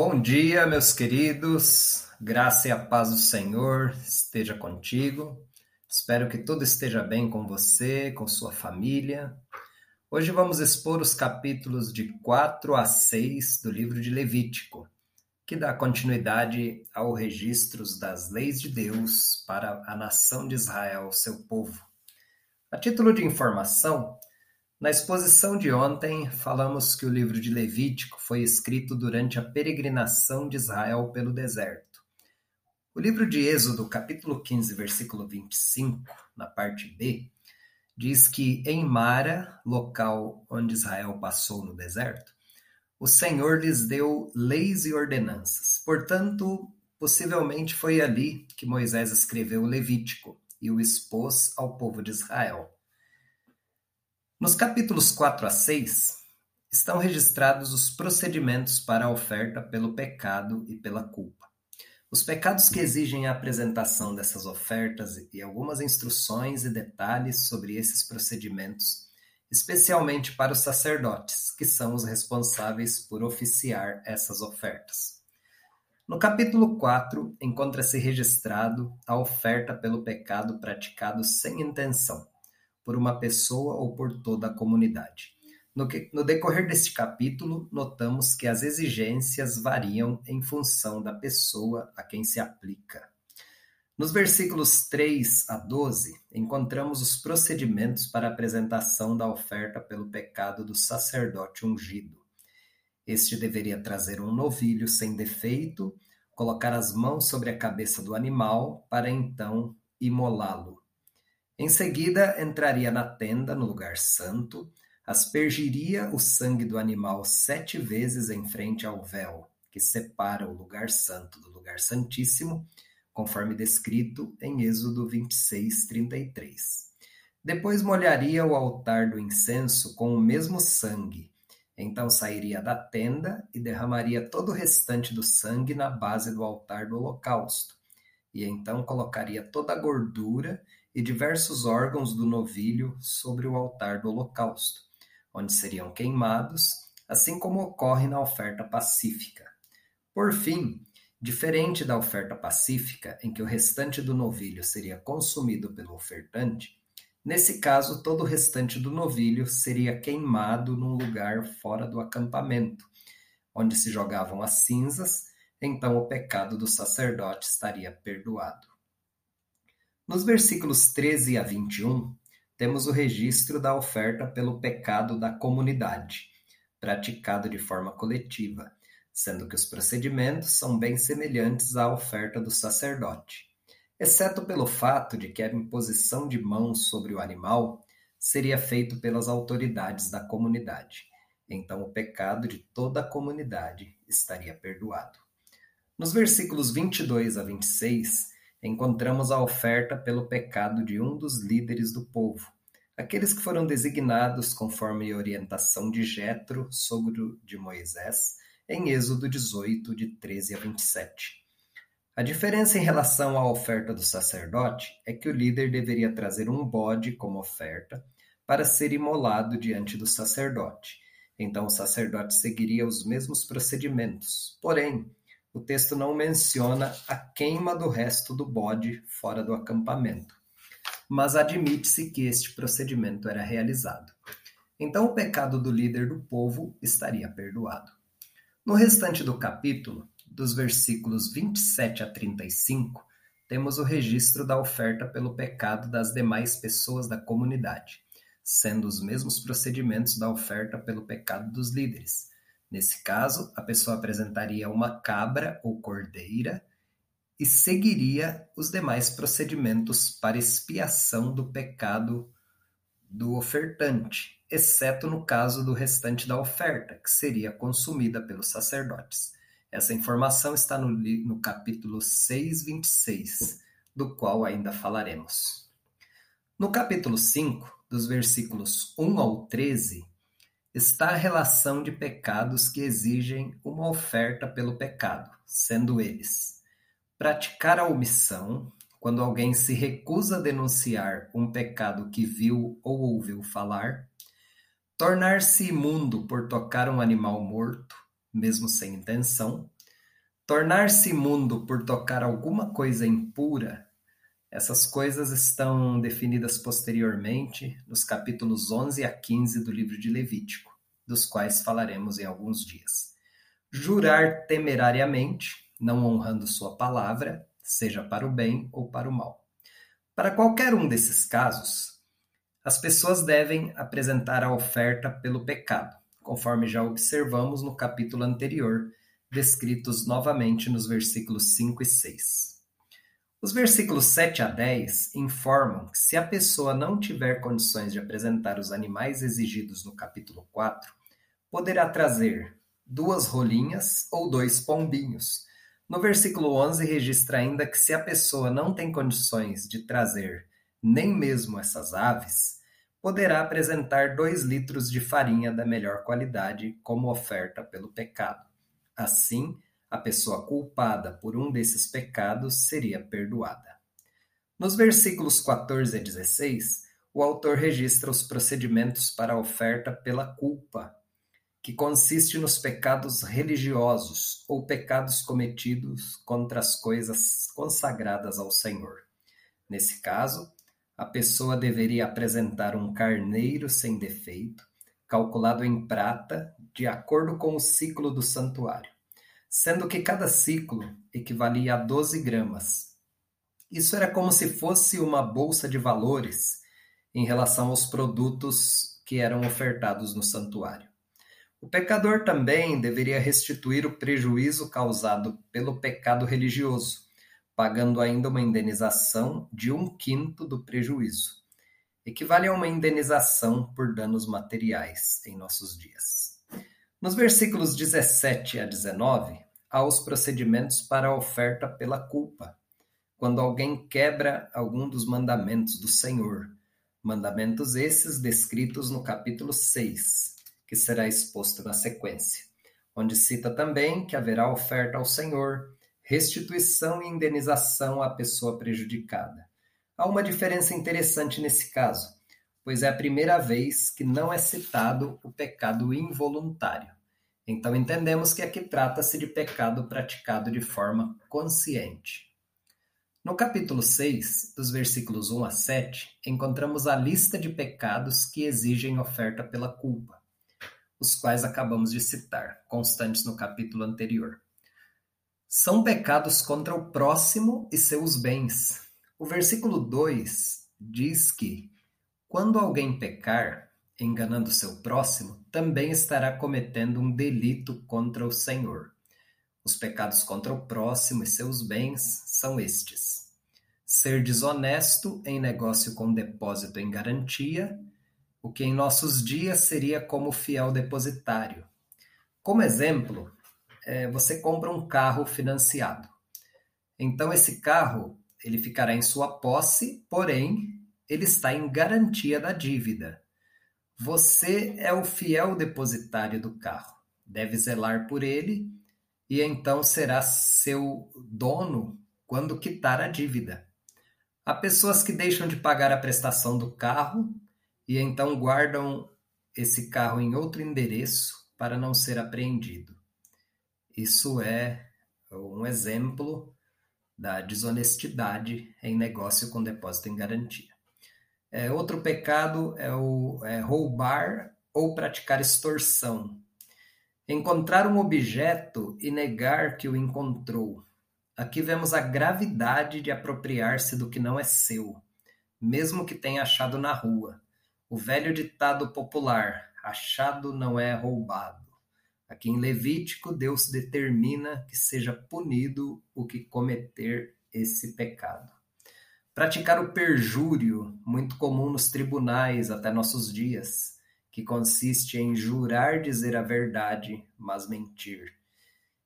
Bom dia, meus queridos. Graça e a paz do Senhor esteja contigo. Espero que tudo esteja bem com você, com sua família. Hoje vamos expor os capítulos de 4 a 6 do livro de Levítico, que dá continuidade ao registros das leis de Deus para a nação de Israel, seu povo. A título de informação, na exposição de ontem, falamos que o livro de Levítico foi escrito durante a peregrinação de Israel pelo deserto. O livro de Êxodo, capítulo 15, versículo 25, na parte B, diz que em Mara, local onde Israel passou no deserto, o Senhor lhes deu leis e ordenanças. Portanto, possivelmente foi ali que Moisés escreveu o Levítico e o expôs ao povo de Israel. Nos capítulos 4 a 6, estão registrados os procedimentos para a oferta pelo pecado e pela culpa. Os pecados que exigem a apresentação dessas ofertas e algumas instruções e detalhes sobre esses procedimentos, especialmente para os sacerdotes, que são os responsáveis por oficiar essas ofertas. No capítulo 4, encontra-se registrado a oferta pelo pecado praticado sem intenção por uma pessoa ou por toda a comunidade. No, que, no decorrer deste capítulo, notamos que as exigências variam em função da pessoa a quem se aplica. Nos versículos 3 a 12, encontramos os procedimentos para a apresentação da oferta pelo pecado do sacerdote ungido. Este deveria trazer um novilho sem defeito, colocar as mãos sobre a cabeça do animal, para então imolá-lo. Em seguida entraria na tenda, no lugar santo, aspergiria o sangue do animal sete vezes em frente ao véu, que separa o lugar santo do lugar santíssimo, conforme descrito em Êxodo 26, 33. Depois molharia o altar do incenso com o mesmo sangue. Então sairia da tenda e derramaria todo o restante do sangue na base do altar do holocausto. E então colocaria toda a gordura e diversos órgãos do novilho sobre o altar do holocausto, onde seriam queimados, assim como ocorre na oferta pacífica. Por fim, diferente da oferta pacífica, em que o restante do novilho seria consumido pelo ofertante, nesse caso todo o restante do novilho seria queimado num lugar fora do acampamento, onde se jogavam as cinzas, então o pecado do sacerdote estaria perdoado. Nos versículos 13 a 21, temos o registro da oferta pelo pecado da comunidade, praticado de forma coletiva, sendo que os procedimentos são bem semelhantes à oferta do sacerdote, exceto pelo fato de que a imposição de mãos sobre o animal seria feito pelas autoridades da comunidade. Então o pecado de toda a comunidade estaria perdoado. Nos versículos 22 a 26, encontramos a oferta pelo pecado de um dos líderes do povo, aqueles que foram designados conforme a orientação de Jetro, sogro de Moisés, em Êxodo 18, de 13 a 27. A diferença em relação à oferta do sacerdote é que o líder deveria trazer um bode como oferta para ser imolado diante do sacerdote. Então o sacerdote seguiria os mesmos procedimentos, porém, o texto não menciona a queima do resto do bode fora do acampamento, mas admite-se que este procedimento era realizado. Então o pecado do líder do povo estaria perdoado. No restante do capítulo, dos versículos 27 a 35, temos o registro da oferta pelo pecado das demais pessoas da comunidade, sendo os mesmos procedimentos da oferta pelo pecado dos líderes, Nesse caso, a pessoa apresentaria uma cabra ou cordeira e seguiria os demais procedimentos para expiação do pecado do ofertante, exceto no caso do restante da oferta, que seria consumida pelos sacerdotes. Essa informação está no, no capítulo 6, 26, do qual ainda falaremos. No capítulo 5, dos versículos 1 ao 13, está a relação de pecados que exigem uma oferta pelo pecado, sendo eles: praticar a omissão, quando alguém se recusa a denunciar um pecado que viu ou ouviu falar, tornar-se imundo por tocar um animal morto, mesmo sem intenção, Tornar-se imundo por tocar alguma coisa impura, essas coisas estão definidas posteriormente nos capítulos 11 a 15 do livro de Levítico, dos quais falaremos em alguns dias. Jurar temerariamente, não honrando sua palavra, seja para o bem ou para o mal. Para qualquer um desses casos, as pessoas devem apresentar a oferta pelo pecado, conforme já observamos no capítulo anterior, descritos novamente nos versículos 5 e 6. Os versículos 7 a 10 informam que se a pessoa não tiver condições de apresentar os animais exigidos no capítulo 4, poderá trazer duas rolinhas ou dois pombinhos. No versículo 11 registra ainda que se a pessoa não tem condições de trazer nem mesmo essas aves, poderá apresentar dois litros de farinha da melhor qualidade como oferta pelo pecado. Assim, a pessoa culpada por um desses pecados seria perdoada. Nos versículos 14 a 16, o autor registra os procedimentos para a oferta pela culpa, que consiste nos pecados religiosos ou pecados cometidos contra as coisas consagradas ao Senhor. Nesse caso, a pessoa deveria apresentar um carneiro sem defeito, calculado em prata, de acordo com o ciclo do santuário, sendo que cada ciclo equivalia a 12 gramas. Isso era como se fosse uma bolsa de valores em relação aos produtos que eram ofertados no santuário. O pecador também deveria restituir o prejuízo causado pelo pecado religioso, pagando ainda uma indenização de um quinto do prejuízo equivale a uma indenização por danos materiais em nossos dias. Nos versículos 17 a 19, há os procedimentos para a oferta pela culpa, quando alguém quebra algum dos mandamentos do Senhor, mandamentos esses descritos no capítulo 6, que será exposto na sequência, onde cita também que haverá oferta ao Senhor, restituição e indenização à pessoa prejudicada. Há uma diferença interessante nesse caso, pois é a primeira vez que não é citado o pecado involuntário. Então entendemos que aqui trata-se de pecado praticado de forma consciente. No capítulo 6, dos versículos 1 a 7, encontramos a lista de pecados que exigem oferta pela culpa, os quais acabamos de citar, constantes no capítulo anterior. São pecados contra o próximo e seus bens, o versículo 2 diz que, quando alguém pecar, enganando seu próximo, também estará cometendo um delito contra o Senhor. Os pecados contra o próximo e seus bens são estes: ser desonesto em negócio com depósito em garantia, o que em nossos dias seria como fiel depositário. Como exemplo, é, você compra um carro financiado. Então, esse carro ele ficará em sua posse, porém, ele está em garantia da dívida. Você é o fiel depositário do carro, deve zelar por ele e então será seu dono quando quitar a dívida. Há pessoas que deixam de pagar a prestação do carro e então guardam esse carro em outro endereço para não ser apreendido. Isso é um exemplo da desonestidade em negócio com depósito em garantia. É, outro pecado é o é roubar ou praticar extorsão. Encontrar um objeto e negar que o encontrou. Aqui vemos a gravidade de apropriar-se do que não é seu, mesmo que tenha achado na rua. O velho ditado popular: achado não é roubado. Aqui em Levítico, Deus determina que seja punido o que cometer esse pecado. Praticar o perjúrio, muito comum nos tribunais até nossos dias, que consiste em jurar dizer a verdade, mas mentir.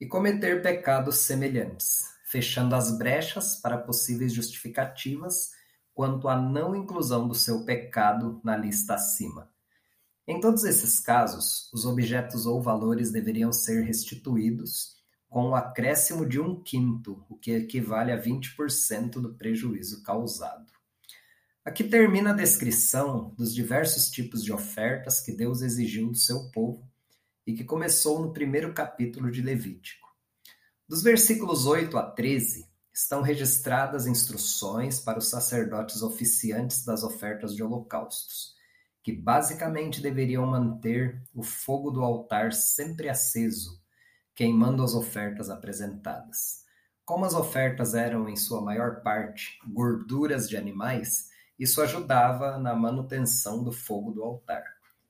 E cometer pecados semelhantes, fechando as brechas para possíveis justificativas quanto à não inclusão do seu pecado na lista acima. Em todos esses casos, os objetos ou valores deveriam ser restituídos com o acréscimo de um quinto, o que equivale a 20% do prejuízo causado. Aqui termina a descrição dos diversos tipos de ofertas que Deus exigiu do seu povo e que começou no primeiro capítulo de Levítico. Dos versículos 8 a 13 estão registradas instruções para os sacerdotes oficiantes das ofertas de holocaustos, que basicamente deveriam manter o fogo do altar sempre aceso, queimando as ofertas apresentadas. Como as ofertas eram, em sua maior parte, gorduras de animais, isso ajudava na manutenção do fogo do altar,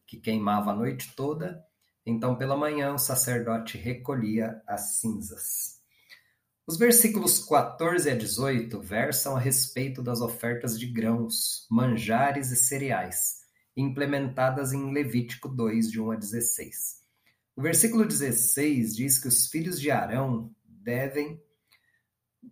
que queimava a noite toda, então pela manhã o sacerdote recolhia as cinzas. Os versículos 14 a 18 versam a respeito das ofertas de grãos, manjares e cereais, implementadas em Levítico 2, de 1 a 16. O versículo 16 diz que os filhos de Arão devem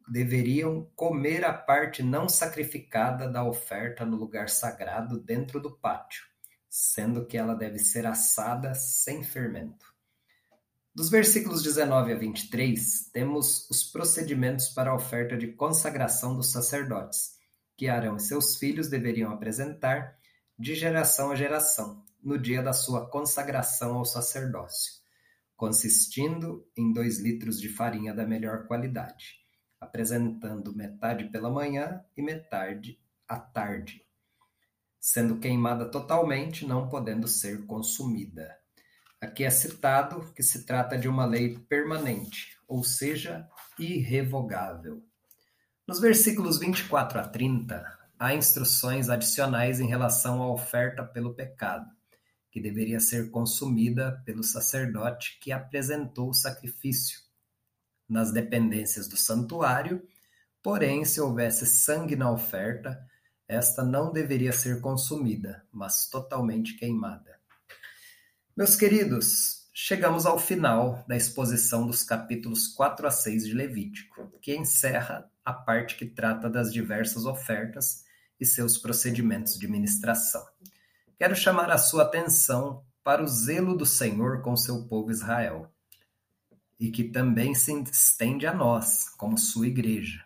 deveriam comer a parte não sacrificada da oferta no lugar sagrado dentro do pátio, sendo que ela deve ser assada sem fermento. Dos versículos 19 a 23, temos os procedimentos para a oferta de consagração dos sacerdotes, que Arão e seus filhos deveriam apresentar de geração a geração, no dia da sua consagração ao sacerdócio, consistindo em dois litros de farinha da melhor qualidade apresentando metade pela manhã e metade à tarde, sendo queimada totalmente, não podendo ser consumida. Aqui é citado que se trata de uma lei permanente, ou seja, irrevogável. Nos versículos 24 a 30, há instruções adicionais em relação à oferta pelo pecado, que deveria ser consumida pelo sacerdote que apresentou o sacrifício, nas dependências do santuário, porém, se houvesse sangue na oferta, esta não deveria ser consumida, mas totalmente queimada. Meus queridos, chegamos ao final da exposição dos capítulos 4 a 6 de Levítico, que encerra a parte que trata das diversas ofertas e seus procedimentos de ministração. Quero chamar a sua atenção para o zelo do Senhor com seu povo Israel e que também se estende a nós, como sua igreja.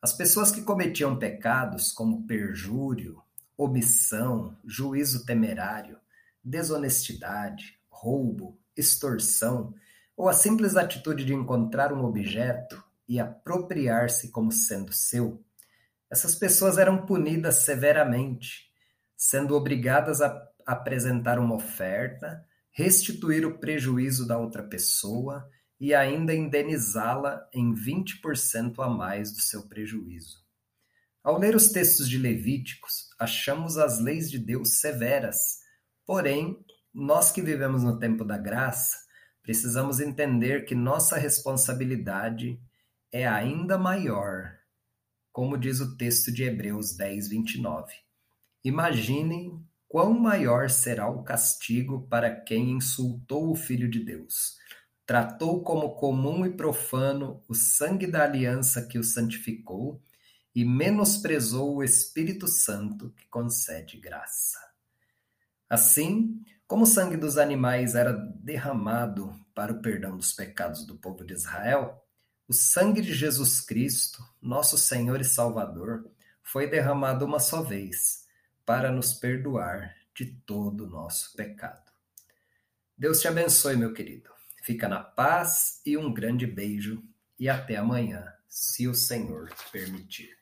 As pessoas que cometiam pecados como perjúrio, omissão, juízo temerário, desonestidade, roubo, extorsão, ou a simples atitude de encontrar um objeto e apropriar-se como sendo seu, essas pessoas eram punidas severamente, sendo obrigadas a apresentar uma oferta, restituir o prejuízo da outra pessoa e ainda indenizá-la em 20% a mais do seu prejuízo. Ao ler os textos de Levíticos, achamos as leis de Deus severas, porém, nós que vivemos no tempo da graça, precisamos entender que nossa responsabilidade é ainda maior, como diz o texto de Hebreus 10, 29. Imaginem quão maior será o castigo para quem insultou o Filho de Deus tratou como comum e profano o sangue da aliança que o santificou e menosprezou o Espírito Santo que concede graça. Assim, como o sangue dos animais era derramado para o perdão dos pecados do povo de Israel, o sangue de Jesus Cristo, nosso Senhor e Salvador, foi derramado uma só vez para nos perdoar de todo o nosso pecado. Deus te abençoe, meu querido. Fica na paz e um grande beijo e até amanhã, se o Senhor permitir.